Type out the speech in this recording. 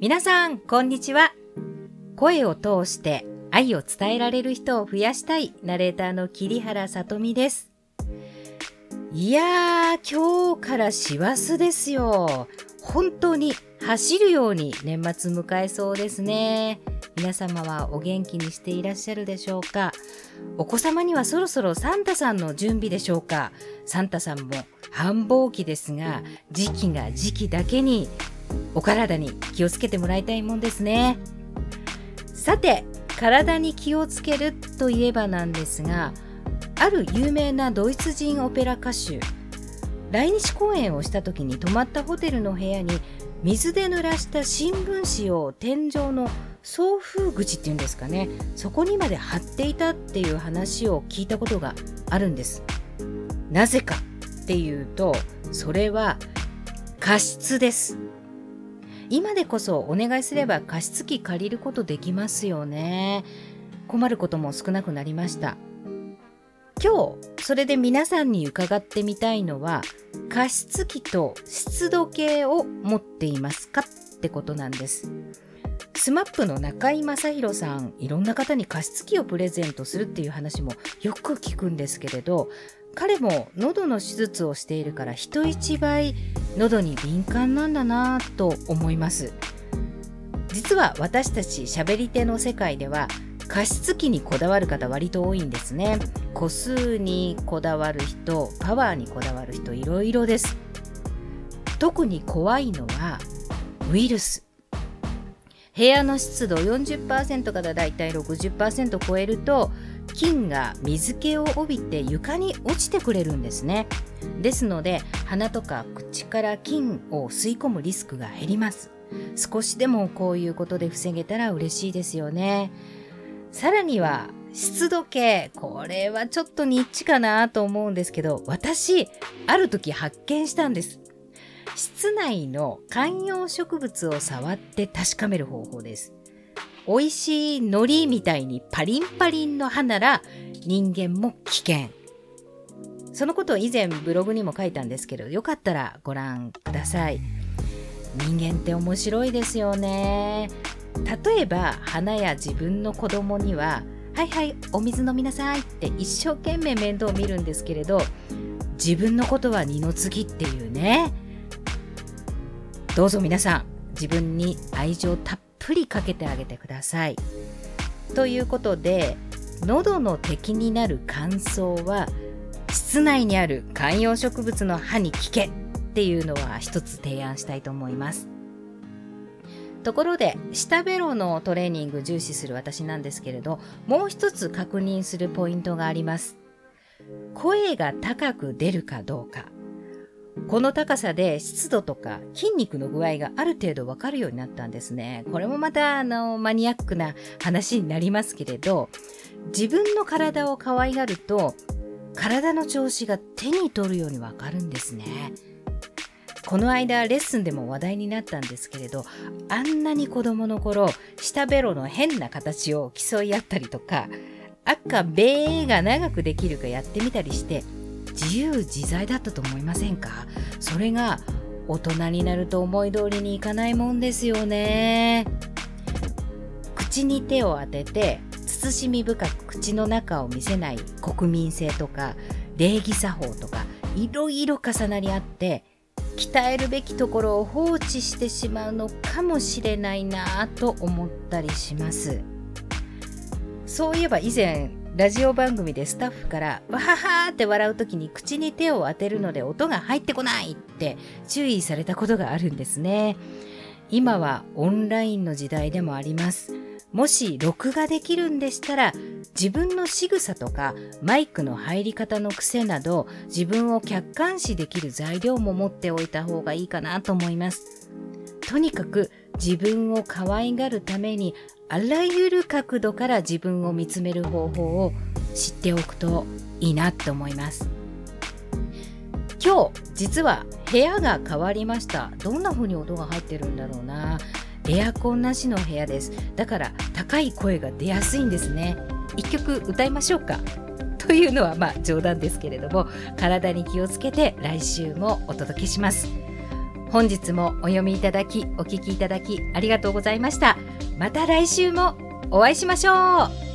皆さん、こんにちは。声を通して愛を伝えられる人を増やしたいナレーターの桐原さとみです。いやー、今日から師走ですよ。本当に走るように年末迎えそうですね。皆様はお元気にしていらっしゃるでしょうか？お子様にはそろそろサンタさんの準備でしょうか？サンタさんも繁忙期ですが時期が時期だけにお体に気をつけてもらいたいもんですね。さて体に気をつけるといえばなんですがある有名なドイツ人オペラ歌手来日公演をした時に泊まったホテルの部屋に水で濡らした新聞紙を天井の送風口っていうんですかねそこにまで貼っていたっていう話を聞いたことがあるんです。なぜかっていうとそれは加湿です。今でこそお願いすれば加湿器借りることできますよね。困ることも少なくなりました今日それで皆さんに伺ってみたいのは加湿器と湿度計を持っていますかってことなんです。スマップの中居正広さんいろんな方に加湿器をプレゼントするっていう話もよく聞くんですけれど彼も喉の手術をしているから人一倍喉に敏感なんだなぁと思います。実は私たち喋り手の世界では加湿器にこだわる方割と多いんですね。個数にこだわる人パワーにこだわる人いろいろです。特に怖いのはウイルス。部屋の湿度40%からだいたい60%超えると菌が水気を帯びて床に落ちてくれるんですね。ですので鼻とか口から菌を吸い込むリスクが減ります。少しでもこういうことで防げたら嬉しいですよね。さらには湿度計これはちょっとニッチかなと思うんですけど私ある時発見したんです室内の観葉植物を触って確かめる方法です。美味しい海苔みたいにパリンパリンの歯なら人間も危険。そのことを以前ブログにも書いたんですけど、よかったらご覧ください。人間って面白いですよね。例えば花や自分の子供には「はいはいお水飲みなさい」って一生懸命面倒を見るんですけれど自分のことは二の次っていうねどうぞ皆さん自分に愛情たっぷりかけてあげてください。ということで喉の敵になる乾燥は室内にある観葉植物の葉に効けっていうのは一つ提案したいと思います。ところで下ベロのトレーニング重視する私なんですけれどもう一つ確認するポイントがあります。声が高く出るかどうかこの高さで湿度とか筋肉の具合がある程度わかるようになったんですね。これもまたあのマニアックな話になりますけれど、自分の体を可愛がると体の調子が手に取るようにわかるんですね。この間レッスンでも話題になったんですけれどあんなに子供の頃下ベロの変な形を競い合ったりとか赤ベーが長くできるかやってみたりして自由自在だったと思いませんか？それが大人になると思い通りにいかないもんですよね。口に手を当てて慎み深く口の中を見せない国民性とか礼儀作法とかいろいろ重なり合って鍛えるべきところを放置してしまうのかもしれないなぁと思ったりしますそういえば以前ラジオ番組でスタッフからわははって笑う時に口に手を当てるので音が入ってこないって注意されたことがあるんですね。今はオンラインの時代でもあります。もし録画できるんでしたら自分の仕草とかマイクの入り方の癖など自分を客観視できる材料も持っておいた方がいいかなと思います。とにかく自分を可愛がるためにあらゆる角度から自分を見つめる方法を知っておくといいなって思います。今日実は部屋が変わりました。どんな風に音が入ってるんだろうな。エアコンなしの部屋です。だから高い声が出やすいんですね。一曲歌いましょうか。というのはまあ冗談ですけれども体に気をつけて来週もお届けします。本日もお読みいただきお聞きいただきありがとうございました。また来週もお会いしましょう。